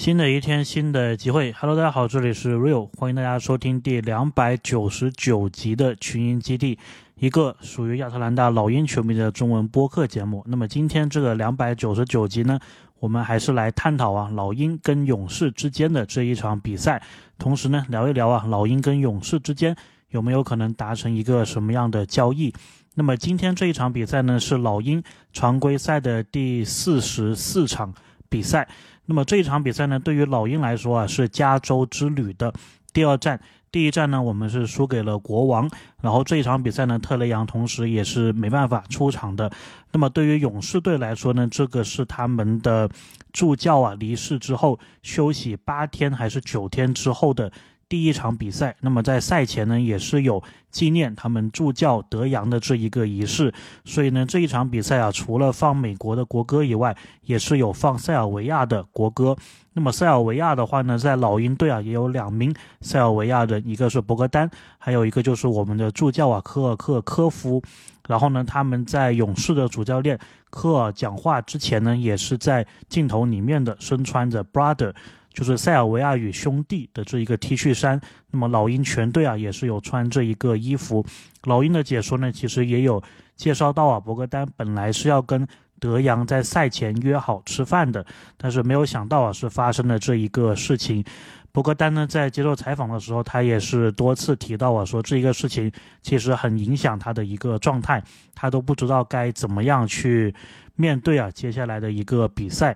新的一天，新的机会。Hello，大家好，这里是 Real，欢迎大家收听第两百九十九集的群英基地，一个属于亚特兰大老鹰球迷的中文播客节目。那么今天这个两百九十九集呢，我们还是来探讨啊老鹰跟勇士之间的这一场比赛，同时呢聊一聊啊老鹰跟勇士之间有没有可能达成一个什么样的交易。那么今天这一场比赛呢，是老鹰常规赛的第四十四场比赛。那么这一场比赛呢，对于老鹰来说啊，是加州之旅的第二战。第一战呢，我们是输给了国王。然后这一场比赛呢，特雷杨同时也是没办法出场的。那么对于勇士队来说呢，这个是他们的助教啊离世之后休息八天还是九天之后的。第一场比赛，那么在赛前呢，也是有纪念他们助教德扬的这一个仪式，所以呢，这一场比赛啊，除了放美国的国歌以外，也是有放塞尔维亚的国歌。那么塞尔维亚的话呢，在老鹰队啊，也有两名塞尔维亚人，一个是博格丹，还有一个就是我们的助教啊，科尔克科夫。然后呢，他们在勇士的主教练科尔讲话之前呢，也是在镜头里面的身穿着 brother。就是塞尔维亚与兄弟的这一个 T 恤衫，那么老鹰全队啊也是有穿这一个衣服。老鹰的解说呢，其实也有介绍到啊，博格丹本来是要跟德扬在赛前约好吃饭的，但是没有想到啊是发生了这一个事情。博格丹呢在接受采访的时候，他也是多次提到啊，说这一个事情其实很影响他的一个状态，他都不知道该怎么样去面对啊接下来的一个比赛。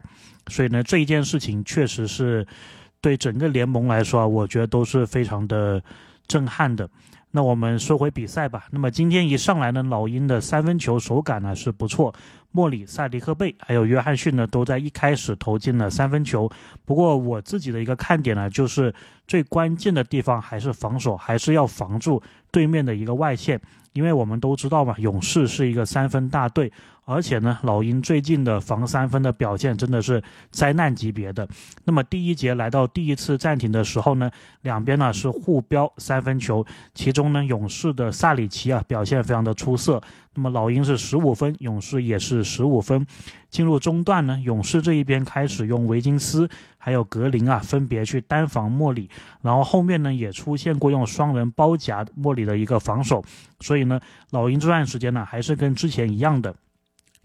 所以呢，这一件事情确实是对整个联盟来说啊，我觉得都是非常的震撼的。那我们说回比赛吧。那么今天一上来呢，老鹰的三分球手感呢是不错，莫里、萨迪克贝还有约翰逊呢都在一开始投进了三分球。不过我自己的一个看点呢，就是最关键的地方还是防守，还是要防住对面的一个外线，因为我们都知道嘛，勇士是一个三分大队。而且呢，老鹰最近的防三分的表现真的是灾难级别的。那么第一节来到第一次暂停的时候呢，两边呢是互飙三分球，其中呢勇士的萨里奇啊表现非常的出色。那么老鹰是十五分，勇士也是十五分。进入中段呢，勇士这一边开始用维金斯还有格林啊分别去单防莫里，然后后面呢也出现过用双人包夹莫里的一个防守。所以呢，老鹰这段时间呢还是跟之前一样的。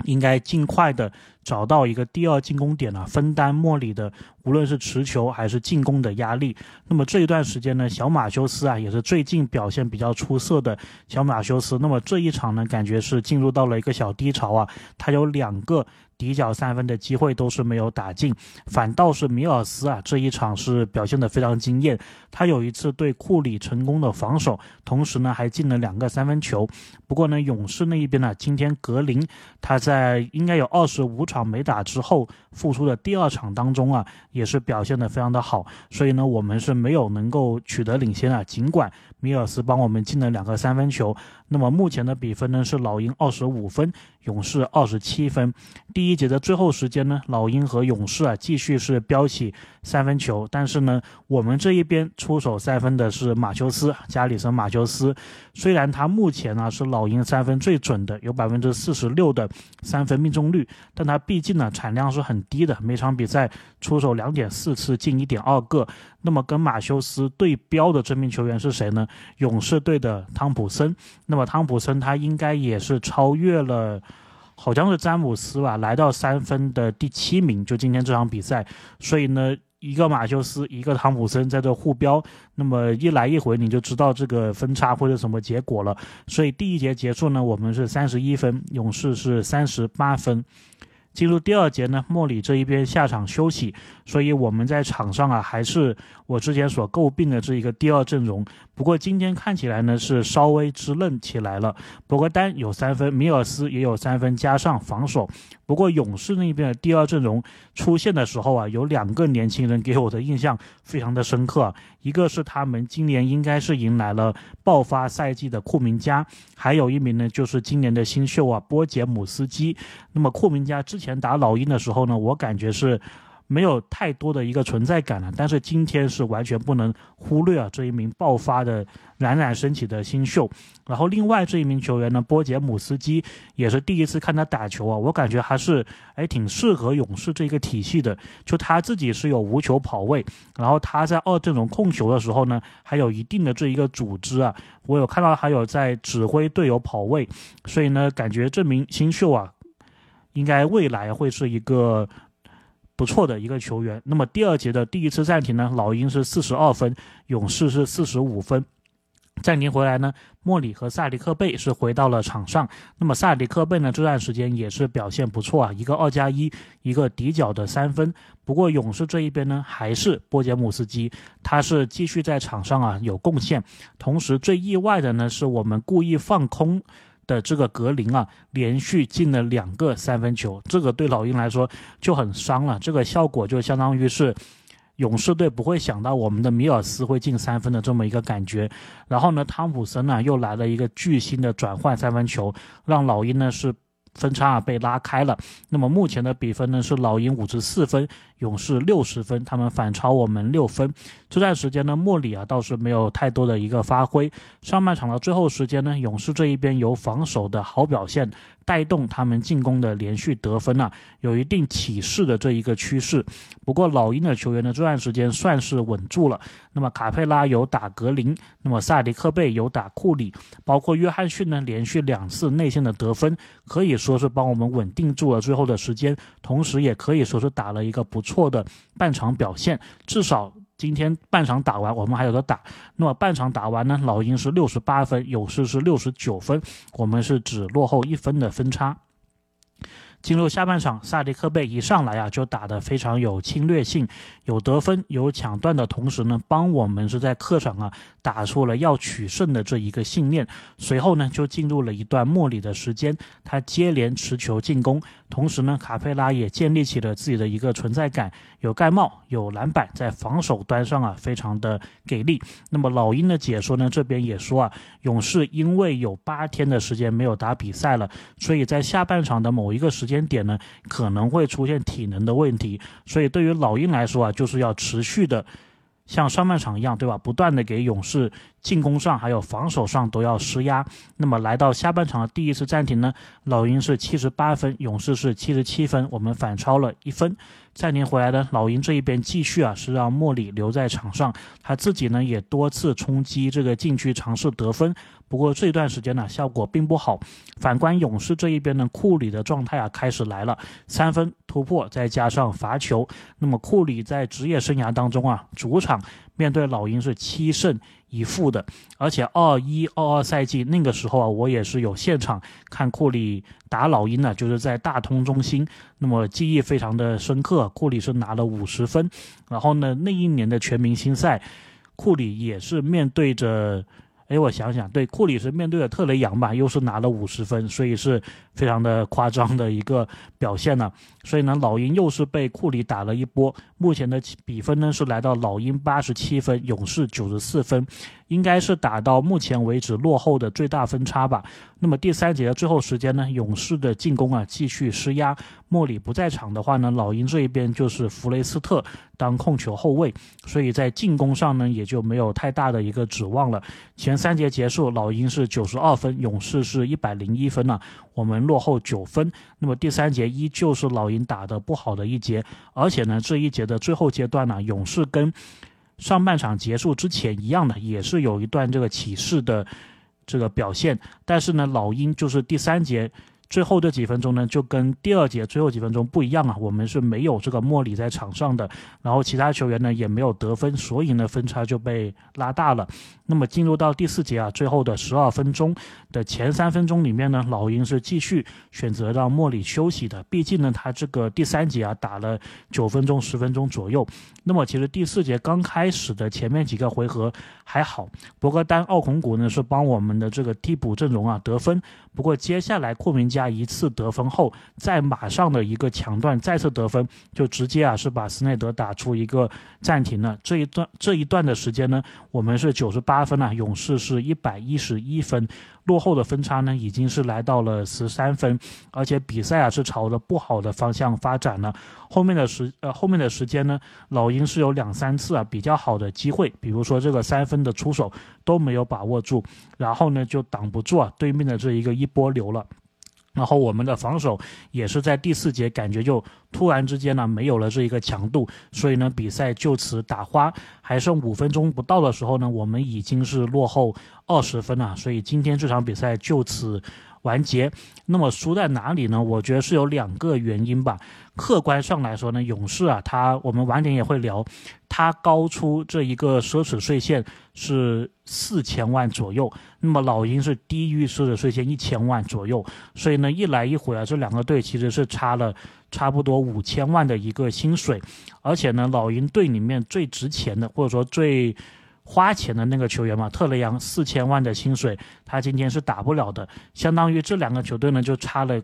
应该尽快的找到一个第二进攻点啊，分担莫里的无论是持球还是进攻的压力。那么这一段时间呢，小马修斯啊也是最近表现比较出色的小马修斯。那么这一场呢，感觉是进入到了一个小低潮啊，他有两个。底角三分的机会都是没有打进，反倒是米尔斯啊这一场是表现的非常惊艳。他有一次对库里成功的防守，同时呢还进了两个三分球。不过呢，勇士那一边呢，今天格林他在应该有二十五场没打之后复出的第二场当中啊，也是表现的非常的好。所以呢，我们是没有能够取得领先啊。尽管米尔斯帮我们进了两个三分球，那么目前的比分呢是老鹰二十五分，勇士二十七分。第一节的最后时间呢，老鹰和勇士啊继续是飙起三分球，但是呢，我们这一边出手三分的是马修斯，加里森马修斯。虽然他目前呢是老鹰三分最准的，有百分之四十六的三分命中率，但他毕竟呢产量是很低的，每场比赛出手两点四次进一点二个。那么跟马修斯对标的这名球员是谁呢？勇士队的汤普森。那么汤普森他应该也是超越了。好像是詹姆斯吧，来到三分的第七名，就今天这场比赛。所以呢，一个马修斯，一个汤普森在这互飙，那么一来一回，你就知道这个分差会是什么结果了。所以第一节结束呢，我们是三十一分，勇士是三十八分。进入第二节呢，莫里这一边下场休息，所以我们在场上啊，还是我之前所诟病的这一个第二阵容。不过今天看起来呢，是稍微支棱起来了。博格丹有三分，米尔斯也有三分，加上防守。不过勇士那边的第二阵容出现的时候啊，有两个年轻人给我的印象非常的深刻。一个是他们今年应该是迎来了爆发赛季的库明加，还有一名呢就是今年的新秀啊波杰姆斯基。那么库明加之前打老鹰的时候呢，我感觉是没有太多的一个存在感了。但是今天是完全不能忽略啊这一名爆发的冉冉升起的新秀。然后另外这一名球员呢，波杰姆斯基也是第一次看他打球啊，我感觉还是哎挺适合勇士这个体系的。就他自己是有无球跑位，然后他在二阵容控球的时候呢，还有一定的这一个组织啊。我有看到还有在指挥队友跑位，所以呢，感觉这名新秀啊，应该未来会是一个不错的一个球员。那么第二节的第一次暂停呢，老鹰是四十二分，勇士是四十五分。暂停回来呢，莫里和萨迪克贝是回到了场上。那么萨迪克贝呢，这段时间也是表现不错啊，一个二加一，一个底角的三分。不过勇士这一边呢，还是波杰姆斯基，他是继续在场上啊有贡献。同时最意外的呢，是我们故意放空的这个格林啊，连续进了两个三分球，这个对老鹰来说就很伤了。这个效果就相当于是。勇士队不会想到我们的米尔斯会进三分的这么一个感觉，然后呢，汤普森呢又来了一个巨星的转换三分球，让老鹰呢是分差啊被拉开了。那么目前的比分呢是老鹰五十四分，勇士六十分，他们反超我们六分。这段时间呢，莫里啊倒是没有太多的一个发挥。上半场的最后时间呢，勇士这一边有防守的好表现。带动他们进攻的连续得分啊，有一定起势的这一个趋势。不过老鹰的球员呢，这段时间算是稳住了。那么卡佩拉有打格林，那么萨迪克贝有打库里，包括约翰逊呢，连续两次内线的得分，可以说是帮我们稳定住了最后的时间，同时也可以说是打了一个不错的半场表现，至少。今天半场打完，我们还有的打。那么半场打完呢？老鹰是六十八分，勇士是六十九分，我们是只落后一分的分差。进入下半场，萨迪克贝一上来啊，就打得非常有侵略性，有得分，有抢断的同时呢，帮我们是在客场啊打出了要取胜的这一个信念。随后呢，就进入了一段莫里的时间，他接连持球进攻，同时呢，卡佩拉也建立起了自己的一个存在感，有盖帽，有篮板，在防守端上啊，非常的给力。那么老鹰的解说呢，这边也说啊，勇士因为有八天的时间没有打比赛了，所以在下半场的某一个时。间点呢可能会出现体能的问题，所以对于老鹰来说啊，就是要持续的像上半场一样，对吧？不断的给勇士进攻上还有防守上都要施压。那么来到下半场的第一次暂停呢，老鹰是七十八分，勇士是七十七分，我们反超了一分。暂停回来的老鹰这一边继续啊，是让莫里留在场上，他自己呢也多次冲击这个禁区尝试得分。不过这段时间呢，效果并不好。反观勇士这一边呢，库里的状态啊开始来了，三分突破再加上罚球。那么库里在职业生涯当中啊，主场面对老鹰是七胜一负的，而且二一二二赛季那个时候啊，我也是有现场看库里打老鹰呢，就是在大通中心，那么记忆非常的深刻。库里是拿了五十分，然后呢，那一年的全明星赛，库里也是面对着。哎，我想想，对库里是面对了特雷杨吧，又是拿了五十分，所以是非常的夸张的一个表现呢。所以呢，老鹰又是被库里打了一波。目前的比分呢是来到老鹰八十七分，勇士九十四分，应该是打到目前为止落后的最大分差吧。那么第三节的最后时间呢，勇士的进攻啊继续施压。莫里不在场的话呢，老鹰这一边就是弗雷斯特当控球后卫，所以在进攻上呢也就没有太大的一个指望了。前三节结束，老鹰是九十二分，勇士是一百零一分了，我们落后九分。那么第三节依旧是老鹰打的不好的一节，而且呢这一节的最后阶段呢，勇士跟上半场结束之前一样的，也是有一段这个起势的这个表现，但是呢老鹰就是第三节。最后这几分钟呢，就跟第二节最后几分钟不一样啊，我们是没有这个莫里在场上的，然后其他球员呢也没有得分，所以呢分差就被拉大了。那么进入到第四节啊，最后的十二分钟的前三分钟里面呢，老鹰是继续选择让莫里休息的，毕竟呢他这个第三节啊打了九分钟十分钟左右。那么其实第四节刚开始的前面几个回合还好，博格丹奥孔古呢是帮我们的这个替补阵容啊得分，不过接下来库明加。加一次得分后，再马上的一个抢断再次得分，就直接啊是把斯内德打出一个暂停了。这一段这一段的时间呢，我们是九十八分啊，勇士是一百一十一分。落后的分差呢，已经是来到了十三分，而且比赛啊是朝着不好的方向发展了。后面的时呃后面的时间呢，老鹰是有两三次啊比较好的机会，比如说这个三分的出手都没有把握住，然后呢就挡不住啊对面的这一个一波流了。然后我们的防守也是在第四节感觉就突然之间呢没有了这一个强度，所以呢比赛就此打花，还剩五分钟不到的时候呢，我们已经是落后二十分了，所以今天这场比赛就此完结。那么输在哪里呢？我觉得是有两个原因吧。客观上来说呢，勇士啊，他我们晚点也会聊，他高出这一个奢侈税线是四千万左右，那么老鹰是低于奢侈税前一千万左右，所以呢，一来一回啊，这两个队其实是差了差不多五千万的一个薪水，而且呢，老鹰队里面最值钱的或者说最花钱的那个球员嘛，特雷杨四千万的薪水，他今天是打不了的，相当于这两个球队呢就差了。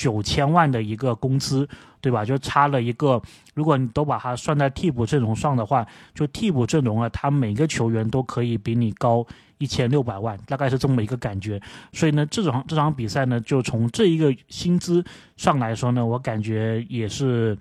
九千万的一个工资，对吧？就差了一个，如果你都把它算在替补阵容上的话，就替补阵容啊，他每个球员都可以比你高一千六百万，大概是这么一个感觉。所以呢，这场这场比赛呢，就从这一个薪资上来说呢，我感觉也是。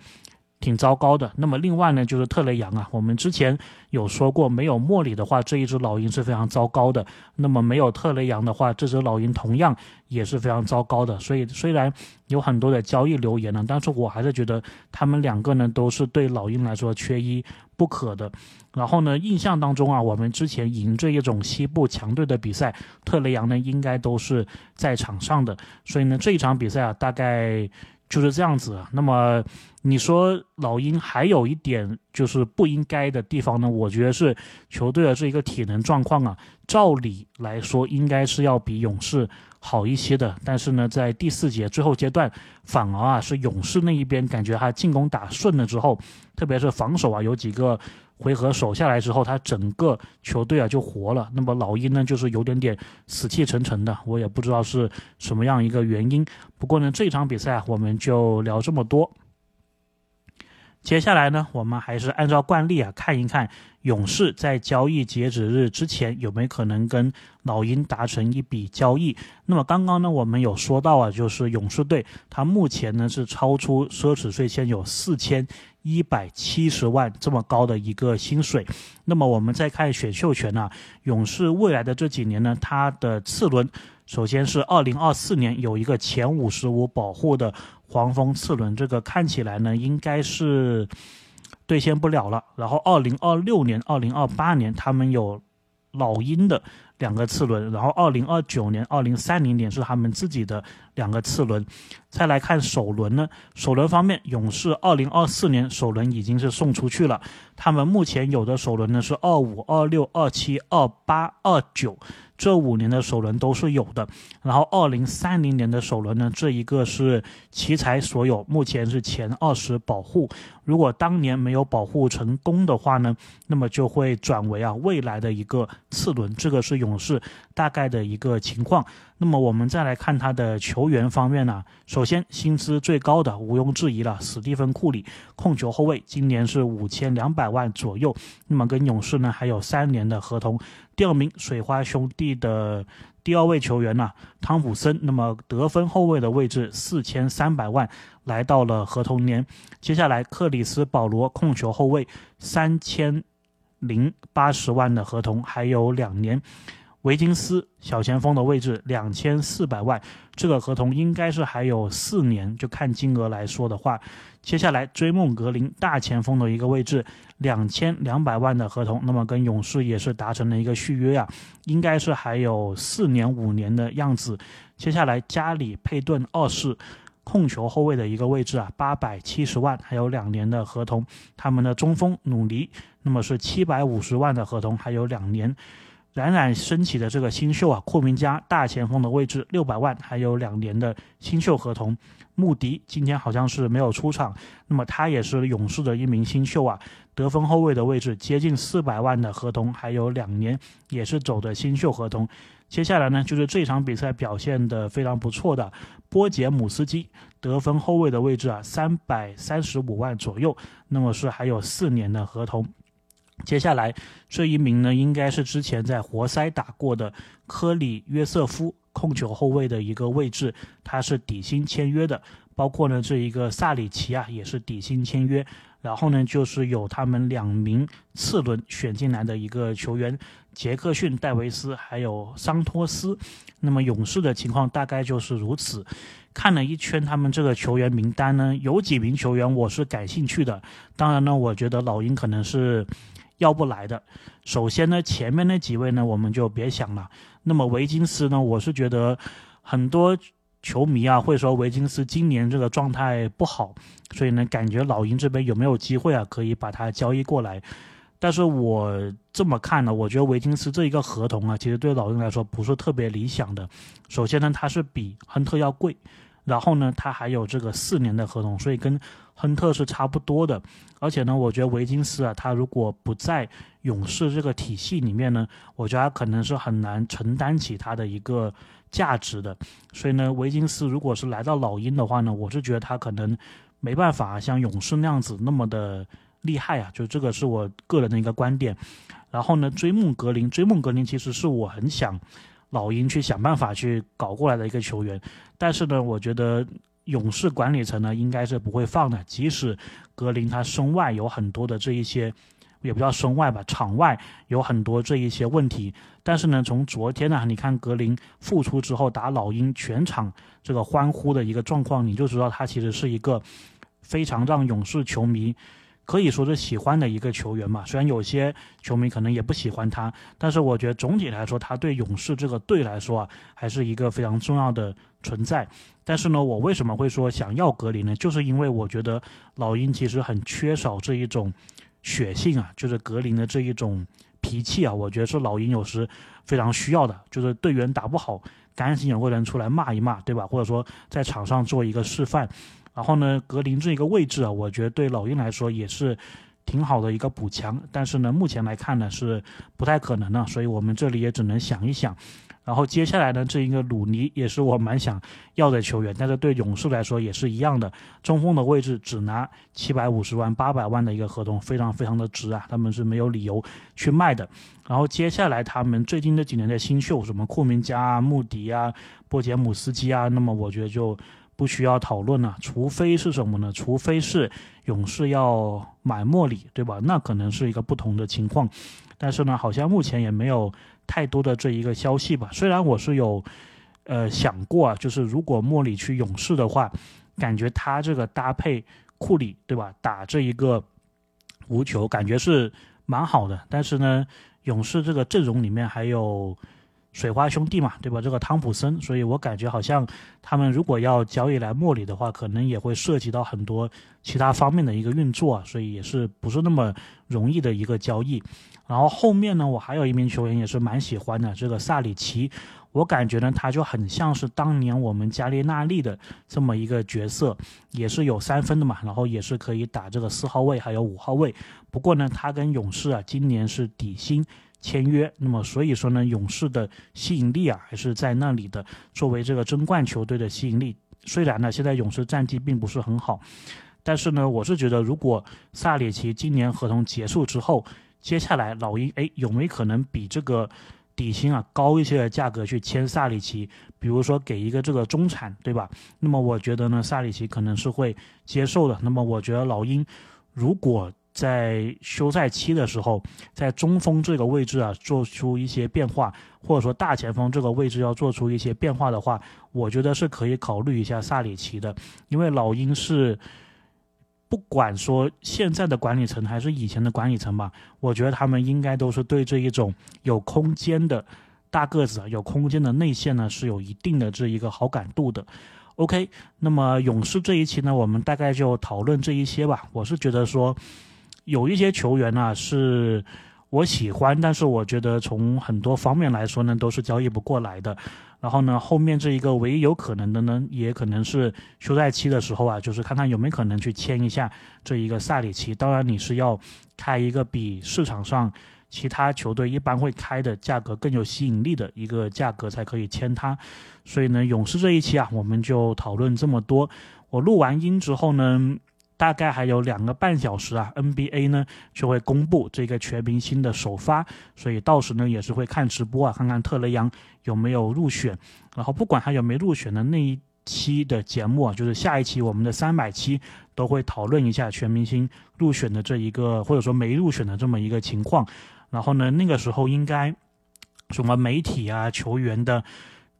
挺糟糕的。那么另外呢，就是特雷杨啊，我们之前有说过，没有莫里的话，这一只老鹰是非常糟糕的。那么没有特雷杨的话，这只老鹰同样也是非常糟糕的。所以虽然有很多的交易留言呢，但是我还是觉得他们两个呢都是对老鹰来说缺一不可的。然后呢，印象当中啊，我们之前赢这一种西部强队的比赛，特雷杨呢应该都是在场上的。所以呢，这一场比赛啊，大概。就是这样子。那么你说老鹰还有一点就是不应该的地方呢？我觉得是球队的这一个体能状况啊，照理来说应该是要比勇士好一些的。但是呢，在第四节最后阶段，反而啊是勇士那一边感觉他进攻打顺了之后，特别是防守啊有几个。回合守下来之后，他整个球队啊就活了。那么老鹰呢，就是有点点死气沉沉的，我也不知道是什么样一个原因。不过呢，这场比赛我们就聊这么多。接下来呢，我们还是按照惯例啊，看一看勇士在交易截止日之前有没有可能跟老鹰达成一笔交易。那么刚刚呢，我们有说到啊，就是勇士队他目前呢是超出奢侈税线有四千。一百七十万这么高的一个薪水，那么我们再看选秀权呢？勇士未来的这几年呢，它的次轮，首先是二零二四年有一个前五十五保护的黄蜂次轮，这个看起来呢应该是兑现不了了。然后二零二六年、二零二八年他们有老鹰的。两个次轮，然后二零二九年、二零三零年是他们自己的两个次轮。再来看首轮呢，首轮方面，勇士二零二四年首轮已经是送出去了，他们目前有的首轮呢是二五、二六、二七、二八、二九。这五年的首轮都是有的，然后二零三零年的首轮呢，这一个是奇才所有，目前是前二十保护。如果当年没有保护成功的话呢，那么就会转为啊未来的一个次轮。这个是勇勇士大概的一个情况。那么我们再来看他的球员方面呢，首先薪资最高的毋庸置疑了，史蒂芬库里，控球后卫，今年是五千两百万左右。那么跟勇士呢还有三年的合同。第二名水花兄弟的第二位球员呢，汤普森，那么得分后卫的位置四千三百万来到了合同年。接下来克里斯保罗控球后卫三千零八十万的合同还有两年。维金斯小前锋的位置两千四百万，这个合同应该是还有四年，就看金额来说的话。接下来追梦格林大前锋的一个位置两千两百万的合同，那么跟勇士也是达成了一个续约啊，应该是还有四年五年的样子。接下来加里佩顿二世控球后卫的一个位置啊，八百七十万，还有两年的合同。他们的中锋努尼，那么是七百五十万的合同，还有两年。冉冉升起的这个新秀啊，库明加大前锋的位置六百万，还有两年的新秀合同。穆迪今天好像是没有出场，那么他也是勇士的一名新秀啊，得分后卫的位置接近四百万的合同，还有两年也是走的新秀合同。接下来呢，就是这场比赛表现的非常不错的波杰姆斯基，得分后卫的位置啊，三百三十五万左右，那么是还有四年的合同。接下来这一名呢，应该是之前在活塞打过的科里约瑟夫。控球后卫的一个位置，他是底薪签约的，包括呢这一个萨里奇啊也是底薪签约，然后呢就是有他们两名次轮选进来的一个球员杰克逊戴维斯还有桑托斯，那么勇士的情况大概就是如此。看了一圈他们这个球员名单呢，有几名球员我是感兴趣的，当然呢我觉得老鹰可能是。要不来的，首先呢，前面那几位呢，我们就别想了。那么维金斯呢，我是觉得很多球迷啊会说维金斯今年这个状态不好，所以呢，感觉老鹰这边有没有机会啊，可以把他交易过来？但是我这么看呢，我觉得维金斯这一个合同啊，其实对老鹰来说不是特别理想的。首先呢，他是比亨特要贵。然后呢，他还有这个四年的合同，所以跟亨特是差不多的。而且呢，我觉得维金斯啊，他如果不在勇士这个体系里面呢，我觉得他可能是很难承担起他的一个价值的。所以呢，维金斯如果是来到老鹰的话呢，我是觉得他可能没办法像勇士那样子那么的厉害啊。就这个是我个人的一个观点。然后呢，追梦格林，追梦格林其实是我很想。老鹰去想办法去搞过来的一个球员，但是呢，我觉得勇士管理层呢应该是不会放的。即使格林他身外有很多的这一些，也不叫身外吧，场外有很多这一些问题，但是呢，从昨天呢，你看格林复出之后打老鹰全场这个欢呼的一个状况，你就知道他其实是一个非常让勇士球迷。可以说是喜欢的一个球员嘛，虽然有些球迷可能也不喜欢他，但是我觉得总体来说，他对勇士这个队来说啊，还是一个非常重要的存在。但是呢，我为什么会说想要格林呢？就是因为我觉得老鹰其实很缺少这一种血性啊，就是格林的这一种脾气啊，我觉得是老鹰有时非常需要的，就是队员打不好，甘心有个人出来骂一骂，对吧？或者说在场上做一个示范。然后呢，格林这一个位置啊，我觉得对老鹰来说也是挺好的一个补强。但是呢，目前来看呢是不太可能的，所以我们这里也只能想一想。然后接下来呢，这一个鲁尼也是我蛮想要的球员，但是对勇士来说也是一样的，中锋的位置只拿七百五十万、八百万的一个合同，非常非常的值啊，他们是没有理由去卖的。然后接下来他们最近这几年的新秀，什么库明加啊、穆迪啊、波杰姆斯基啊，那么我觉得就。不需要讨论了，除非是什么呢？除非是勇士要买莫里，对吧？那可能是一个不同的情况。但是呢，好像目前也没有太多的这一个消息吧。虽然我是有，呃，想过啊，就是如果莫里去勇士的话，感觉他这个搭配库里，对吧？打这一个无球，感觉是蛮好的。但是呢，勇士这个阵容里面还有。水花兄弟嘛，对吧？这个汤普森，所以我感觉好像他们如果要交易来莫里的话，可能也会涉及到很多其他方面的一个运作啊，所以也是不是那么容易的一个交易。然后后面呢，我还有一名球员也是蛮喜欢的，这个萨里奇，我感觉呢他就很像是当年我们加利纳利的这么一个角色，也是有三分的嘛，然后也是可以打这个四号位还有五号位。不过呢，他跟勇士啊今年是底薪。签约，那么所以说呢，勇士的吸引力啊还是在那里的。作为这个争冠球队的吸引力，虽然呢现在勇士战绩并不是很好，但是呢，我是觉得如果萨里奇今年合同结束之后，接下来老鹰哎有没有可能比这个底薪啊高一些的价格去签萨里奇？比如说给一个这个中产，对吧？那么我觉得呢，萨里奇可能是会接受的。那么我觉得老鹰如果。在休赛期的时候，在中锋这个位置啊，做出一些变化，或者说大前锋这个位置要做出一些变化的话，我觉得是可以考虑一下萨里奇的。因为老鹰是不管说现在的管理层还是以前的管理层吧，我觉得他们应该都是对这一种有空间的大个子、有空间的内线呢是有一定的这一个好感度的。OK，那么勇士这一期呢，我们大概就讨论这一些吧。我是觉得说。有一些球员呢，是我喜欢，但是我觉得从很多方面来说呢，都是交易不过来的。然后呢，后面这一个唯一有可能的呢，也可能是休赛期的时候啊，就是看看有没有可能去签一下这一个萨里奇。当然，你是要开一个比市场上其他球队一般会开的价格更有吸引力的一个价格才可以签他。所以呢，勇士这一期啊，我们就讨论这么多。我录完音之后呢。大概还有两个半小时啊，NBA 呢就会公布这个全明星的首发，所以到时呢也是会看直播啊，看看特雷杨有没有入选。然后不管他有没入选的那一期的节目啊，就是下一期我们的三百期都会讨论一下全明星入选的这一个或者说没入选的这么一个情况。然后呢，那个时候应该什么媒体啊、球员的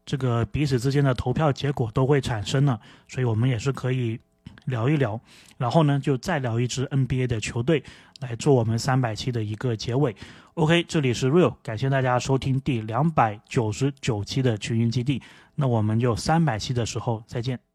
这个彼此之间的投票结果都会产生了，所以我们也是可以。聊一聊，然后呢，就再聊一支 NBA 的球队来做我们三百期的一个结尾。OK，这里是 Real，感谢大家收听第两百九十九期的群英基地。那我们就三百期的时候再见。